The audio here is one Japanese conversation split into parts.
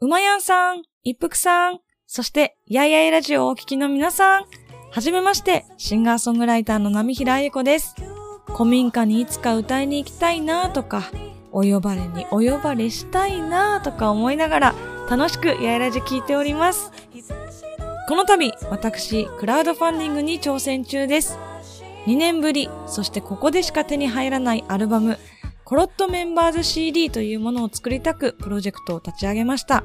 うまやんさん、一服さん、そして、やいやいラジオをお聞きの皆さん、はじめまして、シンガーソングライターの波平あゆ子です。古民家にいつか歌いに行きたいなとか、お呼ばれにお呼ばれしたいなとか思いながら、楽しくやいラジ聞いております。この度、私、クラウドファンディングに挑戦中です。2年ぶり、そしてここでしか手に入らないアルバム、コロットメンバーズ CD というものを作りたくプロジェクトを立ち上げました。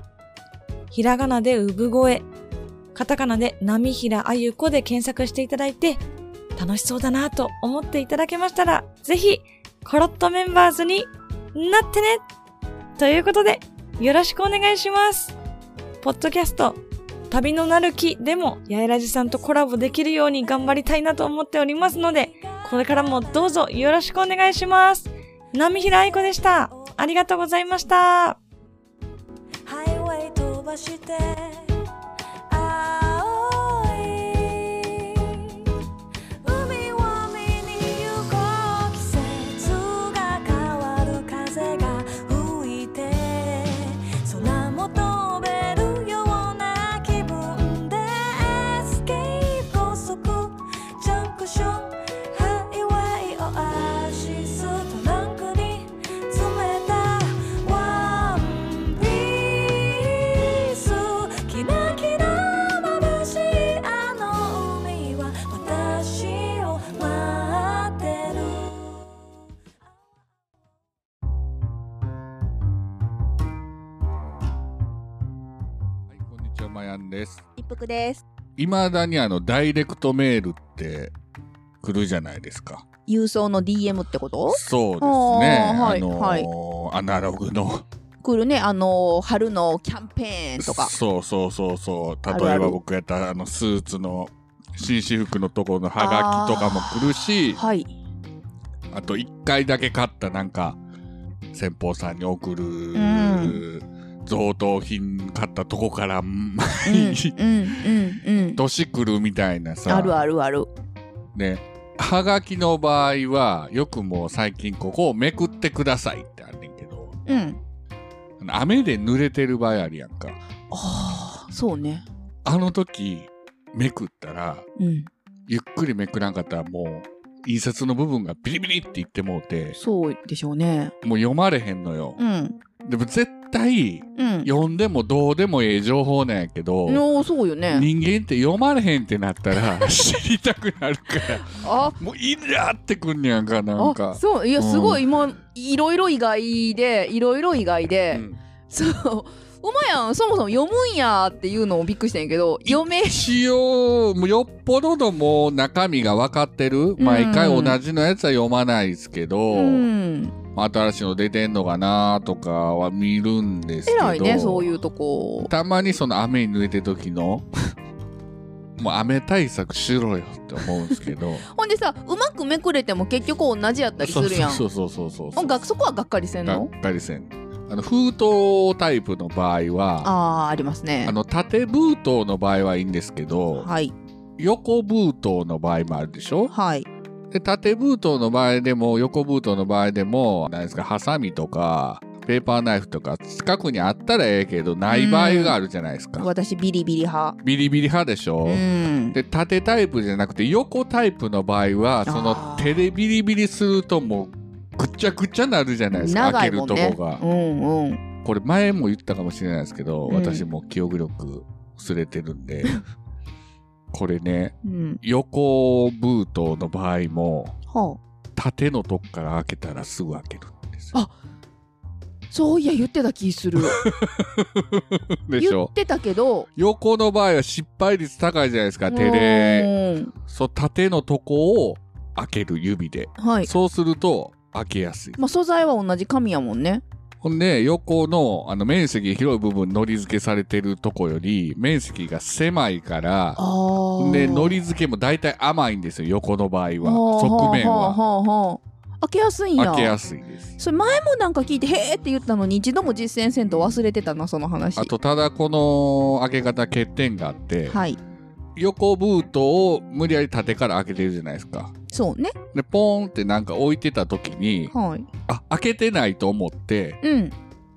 ひらがなで産声、カタカナで波平あゆこで検索していただいて、楽しそうだなと思っていただけましたら、ぜひ、コロットメンバーズになってねということで、よろしくお願いします。ポッドキャスト、旅のなる木でも、やえらじさんとコラボできるように頑張りたいなと思っておりますので、これからもどうぞよろしくお願いします。波平愛子でした。ありがとうございました。まやんです。一服です。いまだにあの、ダイレクトメールって来るじゃないですか。郵送の DM ってこと？そうですね。はいあのーアナログの。来るね、あのー春のキャンペーンとか。そうそうそうそう。例えば僕やったら、あの、スーツの、紳士服のところのハガキとかも来るし、はい。あと一回だけ買ったなんか、先方さんに送る、ん贈答品買ったとこから、うん、毎うん日、、うん、年来るみたいなうん。さ。あるあるある。ね、はがきの場合は、よくもう最近ここをめくってくださいってあんねんけど、うん。雨で濡れてる場合あるやんか。ああ、そうね。あの時、めくったら、うん。ゆっくりめくらんかったらもう、印刷の部分がビリビリって言ってもうて、そうでしょうね。もう読まれへんのよ。うん。でも絶対、うん。読んでもどうでもええ情報なんやけど、のそうよね。人間って読まれへんってなったら 知りたくなるから、あ、もうイラーってくんねやんか、なんあ、か。そう。いや、うんすごい、今、いろいろ意外で、いろいろ意外で、うんそう。お前やん、そもそも読むんやっていうのもびっくりしたんやけど、読め、一応、もうよっぽどのもう中身が分かってる。毎回同じのやつは読まないですけど、うん。新しいの出てんのかなとかは見るんですけど。偉いね、そういうとこ。たまにその雨に濡れてる時の、もう雨対策しろよって思うんですけど。ほんでさ、うまくめくれても結局同じやったりするやん。そうそうそうそうそうそこはがっかりせんがのっかりせん。あの、封筒タイプの場合は、あありますねあ。の、縦封筒の場合はいいんですけど、はい。横封筒の場合もあるでしょ？はい。で、縦封筒の場合でも、横封筒の場合でも、何ですか、ハサミとか、ペーパーナイフとか、近くにあったらええけど、ない場合があるじゃないですか。私、ビリビリ派。ビリビリ派でしょ、うん。で、縦タイプじゃなくて、横タイプの場合は、その手でビリビリするともう、ぐっちゃぐちゃなるじゃないですか、長開ける。とこが。うんうん。これ前も言ったかもしれないですけど、うん私も記憶力薄れてるんで、これね、うん。横封筒の場合も、はあ。縦のとこから開けたらすぐ開けるんですよ。あそういや、言ってた気する。でしょ？言ってたけど、横の場合は失敗率高いじゃないですか、手で。うんそう、縦のとこを開ける指で。はい。そうすると開けやすい。まあ、素材は同じ紙やもんね。ほんで、横のあの面積広い部分のり付けされてるとこより、面積が狭いから。で、のり付けも大体甘いんですよ、横の場合は。はあ側面は。開けやすいんや。開けやすいです。それ前もなんか聞いて、へーって言ったのに一度も実践せんと忘れてたな、その話。あと、ただこの開け方欠点があって、はい。横ブートを無理やり縦から開けてるじゃないですか。そうね。で、ポーンってなんか置いてた時に、はい。あ、開けてないと思って、うん。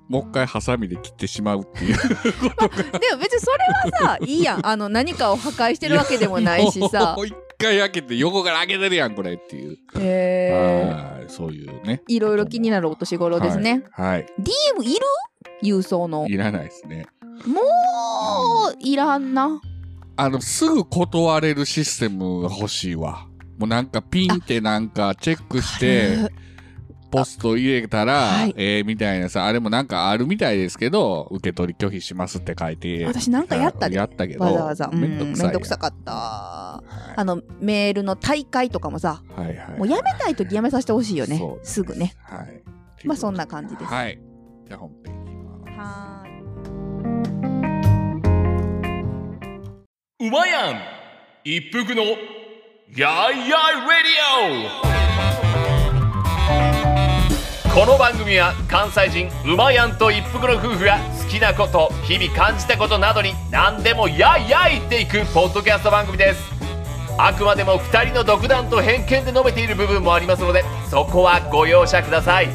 もう一回ハサミで切ってしまうっていう。でも別にそれはさいいやんあの何かを破壊してるわけでもないしさ もう一回開けて横から開けてるやん、これっていう。へえはいそういうね。いろいろ気になるお年頃ですね、はい。はい。DM いる？郵送のいらないですね。もういらんなあの、すぐ断れるシステムが欲しいわ。もうなんかピンってなんかチェックして、ポスト入れたら、はいええみたいなさ、あれもなんかあるみたいですけど、受け取り拒否しますって書いて。私なんかやったでやったけど。わざわざうんめんどくさいやん。めんどくさかったはあのメールの大会とかもさいはいはい。もうやめたい時やめさせてほしいよねそうすぐねはい。まあそんな感じですはい。じゃあ本編いきます。はーいうまやん一服のやいやいレディオ。この番組は関西人うまやんと一服の夫婦が好きなこと日々感じたことなどに何でもやいやいっていくポッドキャスト番組です。あくまでも2人の独断と偏見で述べている部分もありますのでそこはご容赦ください。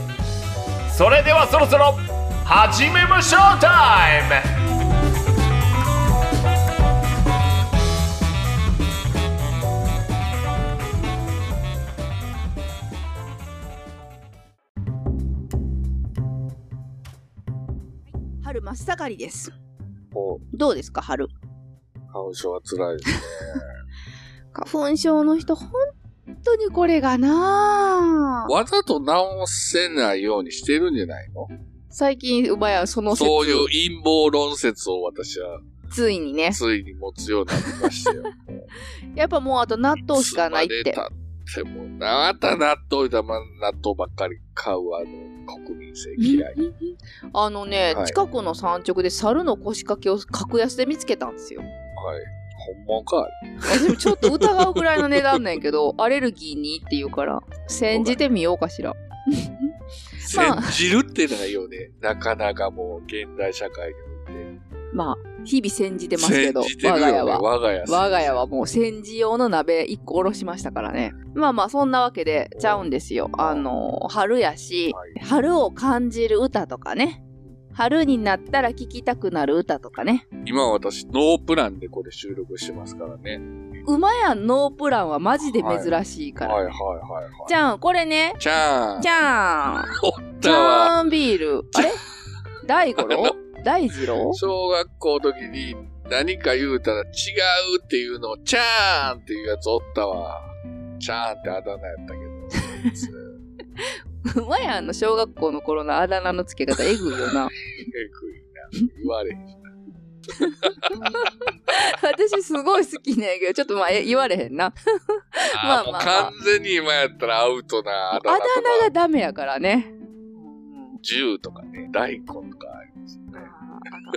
それではそろそろ始めましょうタイム。真っ盛りです。お。どうですか春？花粉症は辛いですね。花粉症の人本当にこれがなあ。わざと直せないようにしてるんじゃないの？最近うまやその説。そういう陰謀論説を私はついにね。ついに持つようになりましたよ。やっぱもうあと納豆しかないって。いつまでも、また納豆だ、ま、納豆ばっかり買うあの、国民性嫌い。あのね、はい近くの山直で猿の腰掛けを格安で見つけたんですよはい。本物か。私もちょっと疑うぐらいの値段なんやけどアレルギーにって言うから煎じてみようかしらまあ 煎じるってないよね。なかなかもう、現代社会において。まあ日々煎じてますけど我が家は我が家。我が家はもう煎じ用の鍋1個おろしましたからね。まあまあそんなわけでちゃうんですよ。あの、春やし、はい春を感じる歌とかね。春になったら聴きたくなる歌とかね。今私、ノープランでこれ収録してますからね。馬やんノープランはマジで珍しいから。はいはいはいはい。じゃん、これね。じゃーん。じゃーん。おっじたわ。ゃーんビール。あれ？大五郎？大二郎？小学校の時に何か言うたら違うっていうのを、チャーンっていうやつおったわ。チャーンってあだ名やったけど。馬やんの小学校の頃のあだ名の付け方えぐいよな。えぐいな。言われへん。私すごい好きなんやけど、ちょっとまあえ言われへんな。まあまあまあ完全に今やったらアウトなああだだ名と名がか、ダメやからね。銃とかね、大根とか。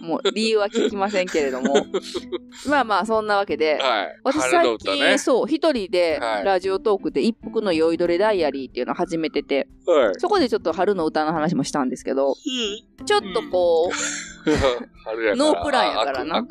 もう理由は聞きませんけれども。まあまあそんなわけで。はい。私最近、歌ね。そう、一人ではいラジオトークで一服の酔いどれダイアリーっていうのを始めてて、はい。そこでちょっと春の歌の話もしたんですけど、ちょっとこ春やから。ノープランやからな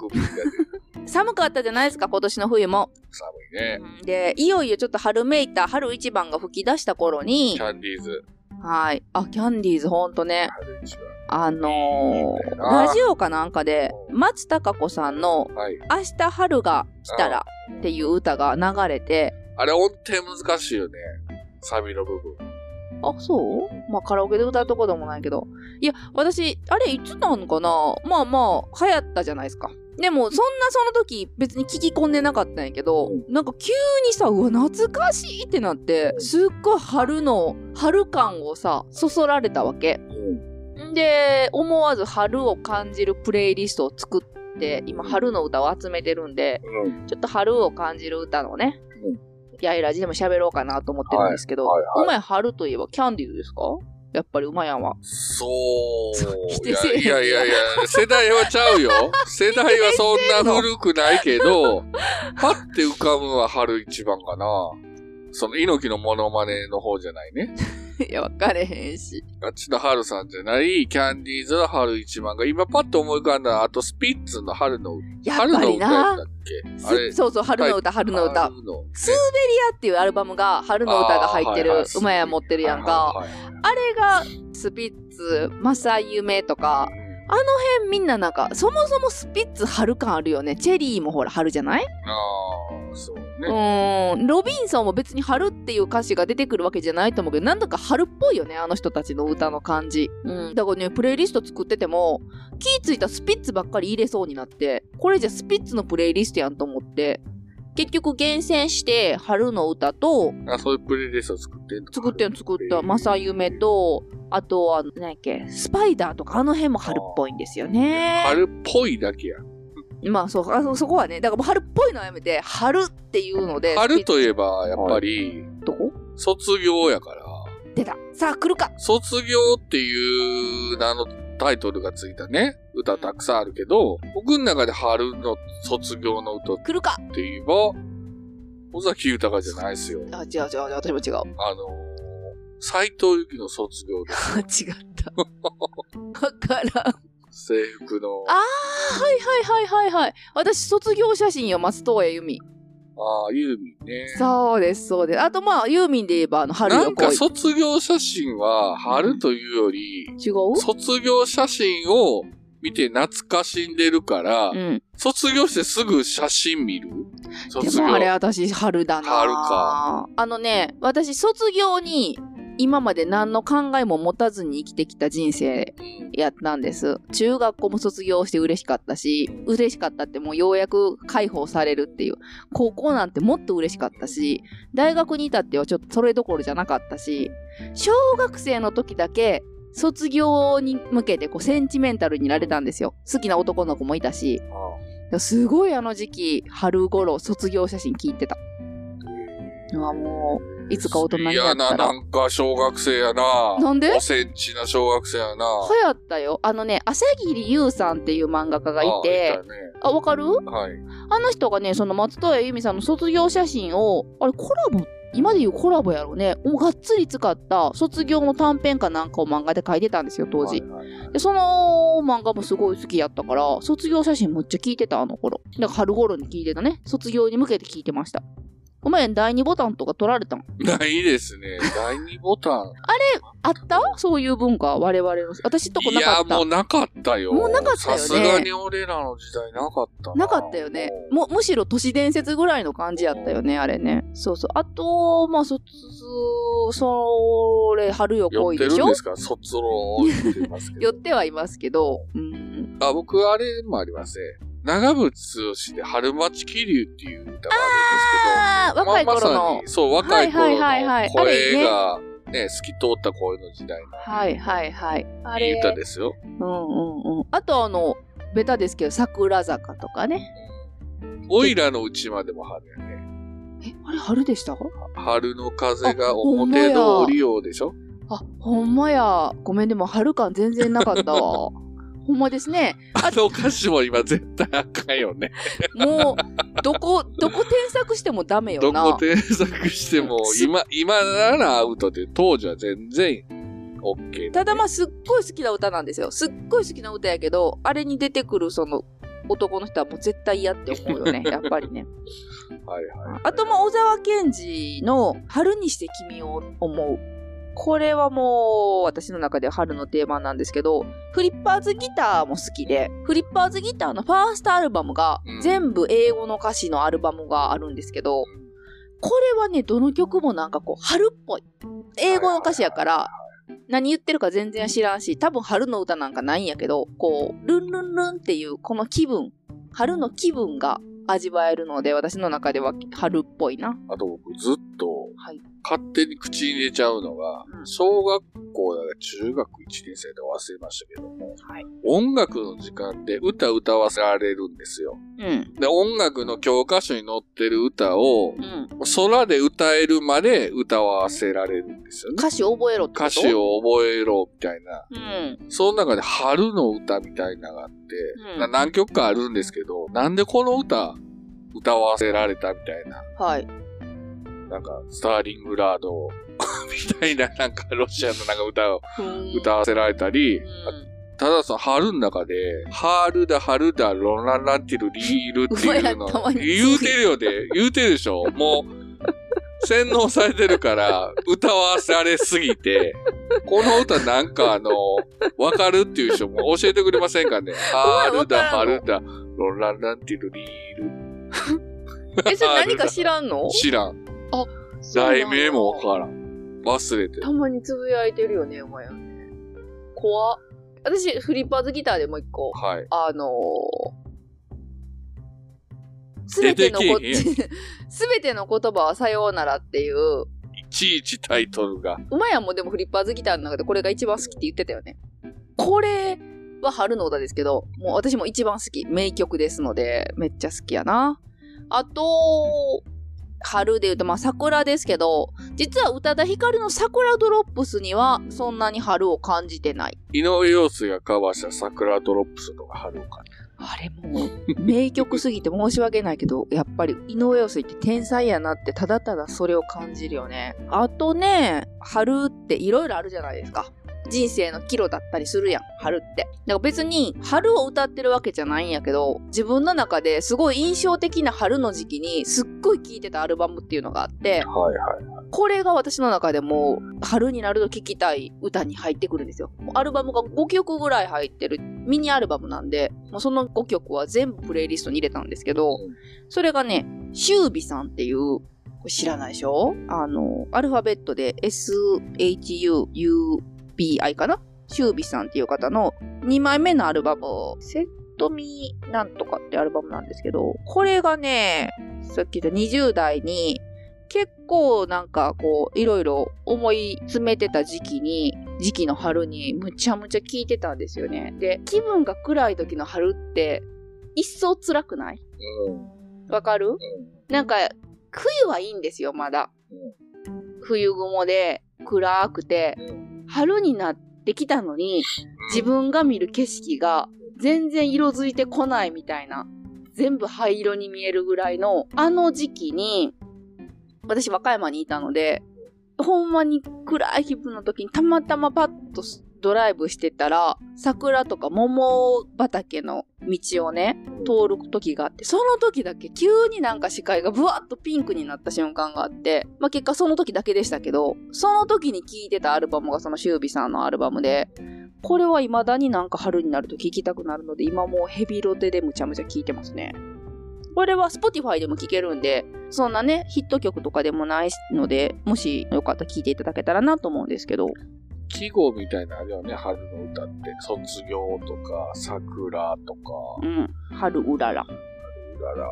寒かったじゃないですか、今年の冬も。寒いね。で、いよいよちょっと春めいた春一番が吹き出した頃にキ、ャンディーズ。はい。あ、キャンディーズほんとね、春一番。あのーラジオかなんかで、松たか子さんのはい。明日春が来たらっていう歌が流れて、あれ音程難しいよね。サビの部分。あ、そう？まあカラオケで歌うとこでもないけど。いや、私、あれいつなのかな？まあまあ、流行ったじゃないですか。でも、そんなその時別に聞き込んでなかったんやけど、なんか急にさ、うわ、懐かしいってなって、すっごい春の、春感をさ、そそられたわけ。んで、思わず春を感じるプレイリストを作って、今春の歌を集めてるんで、うん。ちょっと春を感じる歌のね、うんやいラジでも喋ろうかなと思ってるんですけど、はいはいはいお前春といえばキャンディーズですか？やっぱり馬やんは。そう。いやいやいや、世代はちゃうよ。世代はそんな古くないけど、パッて浮かぶのは春一番かな。その猪木のモノマネの方じゃないね。いや、分かれへんし。あっちの春さんじゃない、キャンディーズの春一番が、今パッと思い浮かんだ、あとスピッツの春の、やっ春のぱり歌やったな。け？あれ、そうそう、春の歌、春の歌。春の。スーベリアっていうアルバムが春の歌が入ってるあーはいはい馬や持ってるやんか。あれがスピッツ、マサユメとか、あの辺みんななんか、そもそもスピッツ春感あるよね。チェリーもほら春じゃない？ああ、そううね。ーん。ロビンソンも別に春っていう歌詞が出てくるわけじゃないと思うけど、なんだか春っぽいよね、あの人たちの歌の感じ。うん。だからね、プレイリスト作ってても、気ぃついたスピッツばっかり入れそうになって、これじゃスピッツのプレイリストやんと思って、結局厳選して春の歌と、あ、そういうプレイリスト作ってんの作ってん作った、マサユメと、あとは、何やっけ、スパイダーとかあの辺も春っぽいんですよね。春っぽいだけや。まあそう、あそそこはね、だから春っぽいのはやめて、春っていうので。春といええば、やっぱり、どこ？卒業やから、出た。さあ来るか。卒業っていう名のタイトルがついたね、歌たくさんあるけど、僕の中で春の卒業の歌っ来るか。て言えば、尾崎豊じゃないですよ。あ、違う違う違う、私も違う。あのー、斎藤由貴の卒業です。違った。わからん。制服の。ああ、はいはいはいはいはい。私、卒業写真よ、松任谷由実。ああ、ユーミンね。そうです、そうです。あとまあ、ユーミンで言えば、あの、春なんか。卒業写真は春というより、違う？卒業写真を見て懐かしんでるから、うん。卒業してすぐ写真見る？で卒業。もあれ私春だな春か。あのね、私卒業に今まで何の考えも持たずに生きてきた人生やったんです。中学校も卒業して嬉しかったし、嬉しかったってもうようやく解放されるっていう。高校なんてもっと嬉しかったし、大学に至ってはちょっとそれどころじゃなかったし、小学生の時だけ卒業に向けてこうセンチメンタルになれたんですよ。好きな男の子もいたし。すごいあの時期、春頃卒業写真聞いてた。うわ、もう、いつか大人になった嫌な、ら。なんか小学生やな。なんで？おセンチな小学生やな。流行ったよ。あのね、朝霧優さんっていう漫画家がいてあ、いたねかる？はい。あの人がね、その松任谷由実さんの卒業写真を、あれコラボ？今で言うコラボやろね。もうがっつり使った卒業の短編かなんかを漫画で書いてたんですよ、当時。はいはいはいで、その漫画もすごい好きやったから、卒業写真むっちゃ聞いてた、あの頃。だから春頃に聞いてたね。卒業に向けて聞いてました。お前、第2ボタンとか取られたんないですね。第2ボタン。あった？そういう文化、我々の。私とこいや、なかった。もうなかったよ。もうなかったよねさすがに俺らの時代なかったな。なかったよね。もも、むしろ都市伝説ぐらいの感じやったよね、あれね。そうそう。あと、まあ、卒、それ、春よ恋でしょ？ってるんですか？卒論を言ってますけど。寄ってはいますけど、うん。あ、僕、あれもありますね。長渕剛で春町気流っていう歌があるんですけど。ああ、若い頃まあまのさに。そう、若い頃の声が、ね、透き通った声の時代のはいはいはい。あいいれ。歌ですよ。うんうんうん。あとあの、ベタですけど、桜坂とかね。おいらのうちまでも春やね。え、あれ春でした？春の風が表や通りようでしょあ、ほんまや。ごめん、でも春感全然なかったわ。ほんまですね。あの歌詞も今絶対あかんよね。もう、どこ、どこ添削してもダメよどな。こ添削しても、今、今ならアウトで、当時は全然 OK、ただまあ、すっごい好きな歌なんですよ。すっごい好きな歌やけど、あれに出てくるその男の人はもう絶対嫌って思うよね。やっぱりね。はいはい。あとまあ、小沢健二の春にして君を思う。これはもう私の中では春の定番なんですけど、フリッパーズギターも好きで、フリッパーズギターのファーストアルバムがうん全部英語の歌詞のアルバムがあるんですけど、これはね、どの曲もなんかこう、春っぽい。英語の歌詞やから、何言ってるか全然知らんし、多分春の歌なんかないんやけど、こう、ルンルンルンっていうこの気分、春の気分が味わえるので、私の中では春っぽいな。あと僕ずっとはい。勝手に口に入れちゃうのが、うん小学校だか中学1年生で忘れましたけども、はい。音楽の時間で歌歌わせられるんですよ。うん。で、音楽の教科書に載ってる歌をう、ん。空で歌えるまで歌わせられるんですよね。歌詞覚えろって歌詞。を覚えろみたいな。うん。その中で春の歌みたいなのがあって、うんな何曲かあるんですけど、なんでこの歌歌わせられたみたいな。はい。なんか、スターリングラード みたいな、なんかロシアのなんか歌を歌わせられたり、うんただその春の中で、春だ春だロララティルリールっていうの言うてるよね。言うてるでしょ。もう、洗脳されてるから、歌わされすぎて、この歌なんかあの、わかるっていう人も教えてくれませんかね。春だ春だロララティルリール。え、それ何か知らんの？知らん。そうなんだ題名もわからん。忘れてる。たまにつぶやいてるよね、お前はね。怖っ。私、フリッパーズギターでもう一個、はい。あのすべてのこ、出てけえすべ ての言葉はさようならっていう、いちいちタイトルが。馬やんもでもフリッパーズギターの中でこれが一番好きって言ってたよね。これは春の歌ですけど、もう私も一番好き。名曲ですので、めっちゃ好きやな。あと、春で言うと、まあ桜ですけど、実は宇多田ヒカルの桜ドロップスにはそんなに春を感じてない。井上陽水がカバーした桜ドロップスとか春かな。あれもう、名曲すぎて申し訳ないけど、やっぱり井上陽水って天才やなってただただそれを感じるよね。あとね、春っていろいろあるじゃないですか。人生の岐路だったりするやん、春って。だから別に春を歌ってるわけじゃないんやけど、自分の中ですごい印象的な春の時期にすっごい聴いてたアルバムっていうのがあって、はいはい。これが私の中でも春になると聴きたい歌に入ってくるんですよ。アルバムが5曲ぐらい入ってるミニアルバムなんで、もうその5曲は全部プレイリストに入れたんですけど、うんそれがね、シュービさんっていう、知らないでしょ？あの、アルファベットで SHUUBI かな？シュービさんっていう方の2枚目のアルバム、セットミーなんとかってアルバムなんですけど、これがね、さっき言った20代に結構なんかこう、いろいろ思い詰めてた時期に、時期の春にむちゃむちゃ聴いてたんですよね。で、気分が暗い時の春って、一層辛くない？うん。わかる？うん。なんか、冬はいいんですよ、まだ。冬雲で暗くて、春になってきたのに、自分が見る景色が全然色づいてこないみたいな、全部灰色に見えるぐらいの、あの時期に、私和歌山にいたので、ほんまに暗い気分の時にたまたまパッとドライブしてたら、桜とか桃畑の道をね、通る時があって、その時だけ急になんか視界がブワッとピンクになった瞬間があって、まあ結果その時だけでしたけど、その時に聴いてたアルバムがそのシュービさんのアルバムで、これは未だになんか春になると聴きたくなるので、今もうヘビロテでむちゃむちゃ聴いてますね。これは Spotify でも聴けるんで、そんなね、ヒット曲とかでもないので、もしよかったら聴いていただけたらなと思うんですけど。季語みたいなのあるよね、春の歌って。卒業とか、桜とか、うん。春うらら。うらら。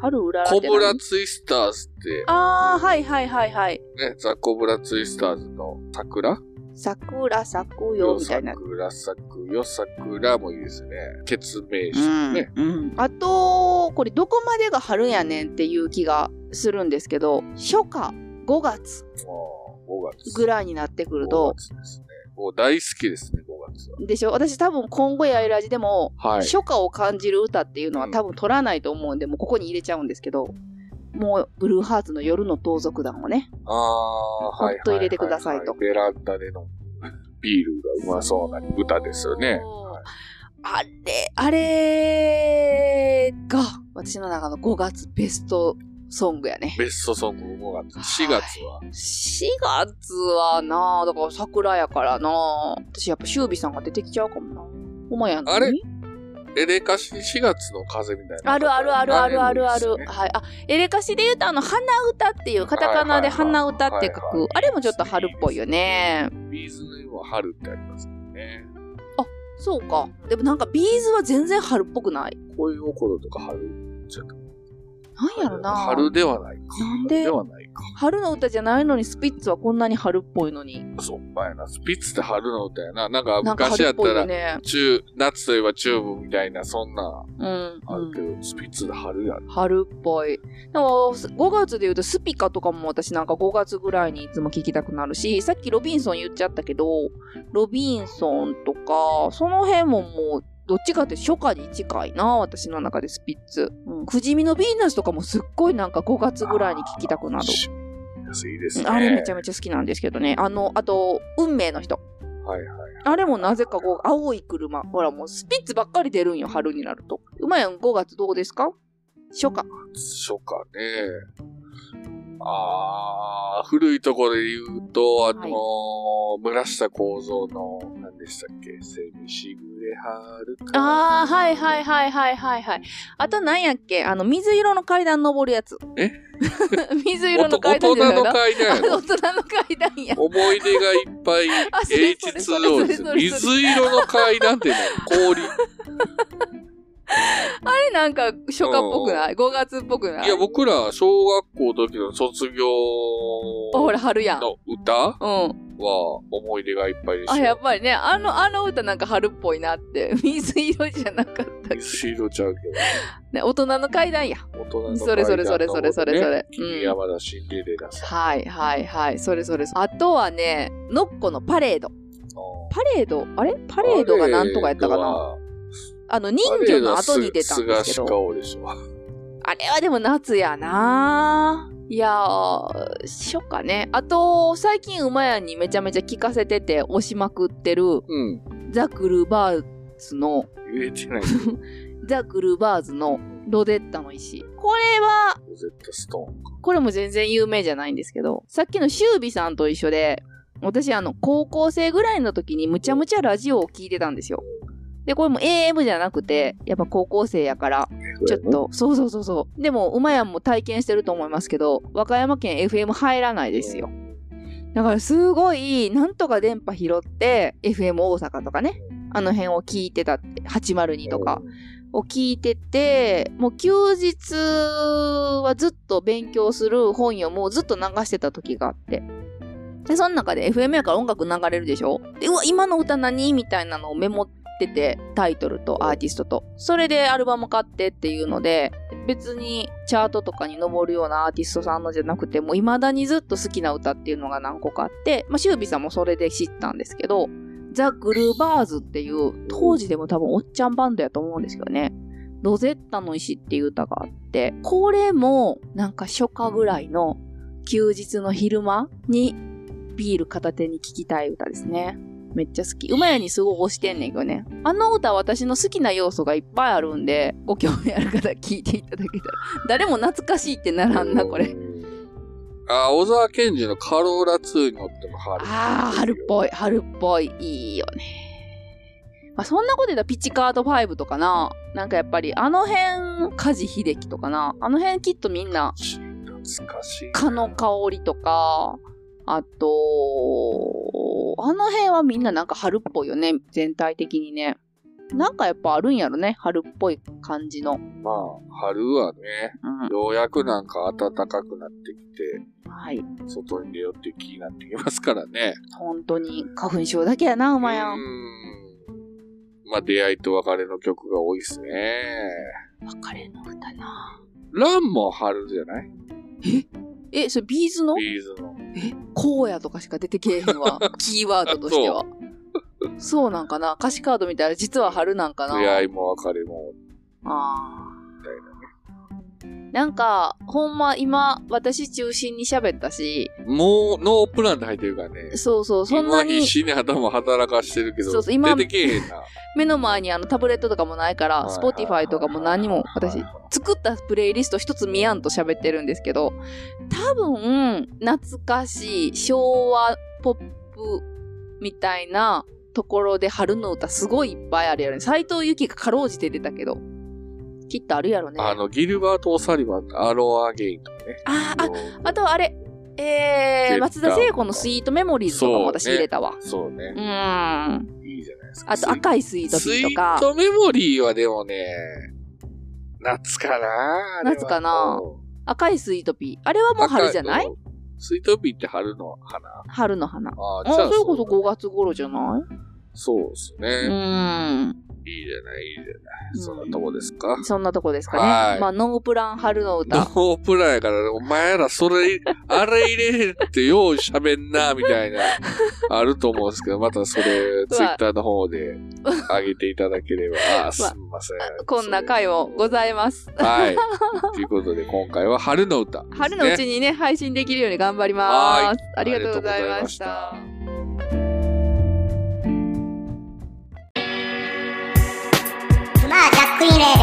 春うららっコブラツイスターズって、あー、はいはいはいはい。ね、ザ・コブラツイスターズの桜？桜咲くよ、みたいな。桜咲くよ、桜もいいですね。決命詞うんね。うん、あと、これどこまでが春やねんっていう気がするんですけど、初夏5月もう5月。ぐらいになってくる5と、月ですね。もう大好きですね、5月は。でしょ？私多分今後やいラジでも、はい。初夏を感じる歌っていうのは多分取らないと思うんで、もうここに入れちゃうんですけど、もうブルーハーツの夜の盗賊団をね、ああ、っと入れてくださいとははベランダでのビールがうまそうな歌ですよね。あれ、あれが私の中の5月ベストソングやね。ベストソング5月。4月は、4月はなだから桜やからな私やっぱシュービさんが出てきちゃうかもな。お前やんのに？あれ？エレカシ4月の風みたいな。あるあるあるあるあるある。はい。あ、エレカシで言うとあの、花歌っていう、カタカナで花歌って書はいはいはいく。あれもちょっと春っぽいよね。ビーズにも春ってありますよね。そうか。でもなんか B'z は全然春っぽくない？恋心とか春じゃなんやろな春ではないか。なんで？春ではないか。春の歌じゃないのにスピッツはこんなに春っぽいのに。そう、まやな。スピッツって春の歌やな。なんかなんか昔やっぽいたら、よね。中、夏といえばチューブみたいな、そんな、うん。あるけど、スピッツで春やな。春っぽい。でも、5月で言うとスピカとかも私なんか5月ぐらいにいつも聴きたくなるし、さっきロビンソン言っちゃったけど、ロビンソンとか、その辺ももう、どっちかって初夏に近いな、私の中でスピッツ。うん。くじみのヴィーナスとかもすっごいなんか5月ぐらいに聴きたくなる。いいですね。あれめちゃめちゃ好きなんですけどね。あの、あと、運命の人。はいはい。あれもなぜかこう、青い車。ほらもうスピッツばっかり出るんよ、春になると。馬やん5月どうですか？初夏。初夏ね。あー、古いところで言うと、あのー村下幸三の、何でしたっけ？セミしぐれ春か。ああ、はいはいはいはいはいはい。あと何やっけ？あの、水色の階段登るやつ。え？水色の階段じゃないの？階段やあ大ろ。人の階段や。思い出がいっぱい あそれそれそれ H2O です。水色の階段ってね、氷。あれなんか初夏っぽくない ?5 月っぽくない？いや、僕ら、小学校の時の卒業ほら、春やん。の歌うん。は思い出がいっぱいでしたあ、よ。やっぱりね、あの、あの歌なんか春っぽいなって。水色じゃなかったっ水色ちゃうけど。けね、大人の階段や。大人の階段それそれそれそれそれそれね君山田シンデレラさん。はいはいはい。それそれ。あとはね、ノッコのパレード。パレード？あれ？パレードがなんとかやったかなあの、人魚の後に出たんですけど。あれはでも夏やないやー、初夏ね。あと、最近馬やんにめちゃめちゃ聞かせてて押しまくってる、うん。ザ・グルーヴァーズの、言えてない。ザ・グルーヴァーズのロゼッタの石。これは、ロゼッタストーンか。これも全然有名じゃないんですけど、さっきのシュービさんと一緒で、私あの、高校生ぐらいの時にむちゃむちゃラジオを聞いてたんですよ。で、これも AM じゃなくて、やっぱ高校生やから、ちょっと、そうそうそうそう。でも、馬やんも体験してると思いますけど、和歌山県 FM 入らないですよ。だからすごい、なんとか電波拾って、FM 大阪とかね、あの辺を聞いてたって、802とかを聞いてて、もう休日はずっと勉強する本読むをずっと流してた時があって。で、その中で FM やから音楽流れるでしょ？で、うわ、今の歌何？みたいなのをメモってて、タイトルとアーティストと。それでアルバム買ってっていうので、別にチャートとかに上るようなアーティストさんのじゃなくて、もう未だにずっと好きな歌っていうのが何個かあって、まあ、シュービさんもそれで知ったんですけど、ザ・グルーヴァーズっていう、当時でも多分おっちゃんバンドやと思うんですけどね。ロゼッタの石っていう歌があって、これもなんか初夏ぐらいの休日の昼間にビール片手に聴きたい歌ですね。めっちゃ好き。馬やんにすごい推してんねんけどね。あの歌は私の好きな要素がいっぱいあるんで、ご興味ある方聞いていただけたら。誰も懐かしいってならんな、これ。。あ、小沢健二のカローラ2に乗っても春。ああ、春っぽい、春っぽい。いいよね。まあ、そんなこと言ったらピチカート5とかな。なんかやっぱりあの辺、梶秀樹とかな。あの辺きっとみんな、懐かしい。蚊の香りとか、あと、あの辺はみんななんか春っぽいよね。全体的にね。なんかやっぱあるんやろね。春っぽい感じの。まあ、春はね、うん。ようやくなんか暖かくなってきて、はい。外に出ようっていう気になってきますからね。本当に花粉症だけやな、馬やん。うんん。まあ、出会いと別れの曲が多いですね。別れの歌な。 RUN も春じゃない？え、それ B'z の？ B'z の。荒野とかしか出てけえへんわ。キーワードとしては。そうなんかな歌詞カード見たら実は春なんかな出会いも別れも、あみたいなんか、ほんま今、私中心に喋ったし、もう、ノープランで入ってるからね。そうそう、そんなに今必死に頭働かしてるけど、そうそう今出てけえへんな。目の前にあのタブレットとかもないから、はいはいはい Spotify とかも何も私、作ったプレイリスト一つ見やんと喋ってるんですけど、多分、懐かしい昭和ポップみたいなところで春の歌すごいいっぱいあるやろね。斎藤由貴がかろうじて出たけど、きっとあるやろね。あの、ギルバート・オサリバン、 Alone Again とかね。あーあ、あとあれ、えー、松田聖子の Sweet Memories とかも私入れたわ。そうねう。ん。いいじゃないですか。あと赤いスイートピスイーーとか。トメモリーはでもね、夏かな夏かなうん赤いスイートピー。あれはもう春じゃない？スイートピーって春の花春の花。ああ、それこそ5月頃じゃない？そうですね。うーん。いいじゃない、いいじゃない。うんそんなとこですか？そんなとこですかはいね。まあ、ノープラン春の歌。ノープランやから、お前らそれ、あれ入れへんってよう喋んな、みたいな、あると思うんですけど、またそれ、ツイッターの方で 上げていただければ、あーすみません。こんな回もございます。はい。ということで、今回は春の歌、春のうちにね、配信できるように頑張りはいます。ありがとうございましあた。作品レー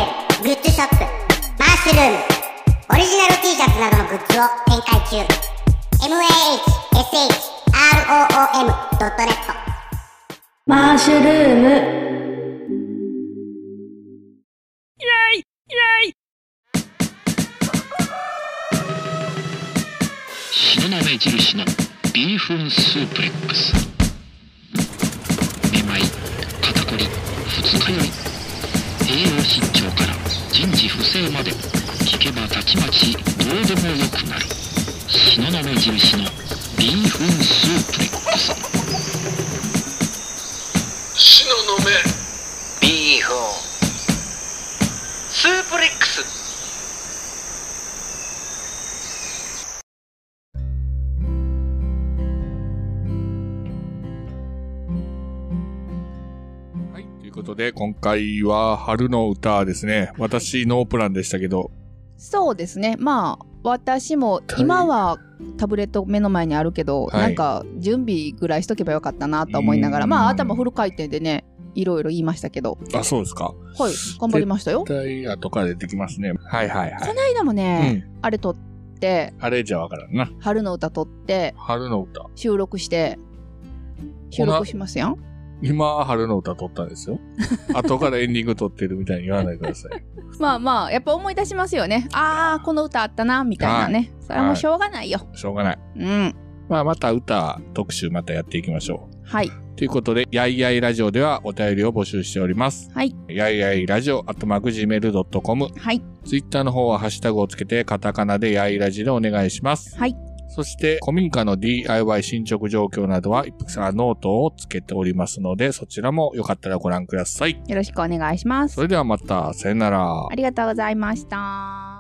ベル、グッズショップ、マッシュルーム、オリジナル T シャツなどのグッズを展開中。mahshroom.net マッシュルーム。東雲印のビーフンスープレックス。めまい肩こり二日酔い栄養失調から人事不正まで聞けばたちまちどうでもよくなる。東雲印のビーフンスープ。で、今回は春の歌ですね。私、ノープランでしたけど、そうですね。まあ、私も今はタブレット目の前にあるけど、はいなんか準備ぐらいしとけばよかったなと思いながら、うんまあ頭フル回転でね、いろいろ言いましたけど、あ、そうですか。はい、頑張りましたよ。絶対後から出てきますね。はいはいはい。この間もうね、ん。あれ撮って、あれじゃわからんな。春の歌撮って、春の歌。収録して、収録しますやん。今、春の歌撮ったんですよ。後からエンディング撮ってるみたいに言わないでください。まあまあ、やっぱ思い出しますよね。ああ、この歌あったな、みたいなね。それはもうしょうがないよ。しょうがない。うん。まあ、また歌特集またやっていきましょはい。う。ということで、やいやいラジオではお便りを募集しております。はい。やいやいラジオ、アットマーク Gmail.com。はい。ツイッターの方はハッシュタグをつけて、カタカナでやいラジでお願いします。はい。そして、古民家の DIY 進捗状況などは、一服さんノートをつけておりますので、そちらもよかったらご覧ください。よろしくお願いしますそ。れではまた、さよならあ。りがとうございました。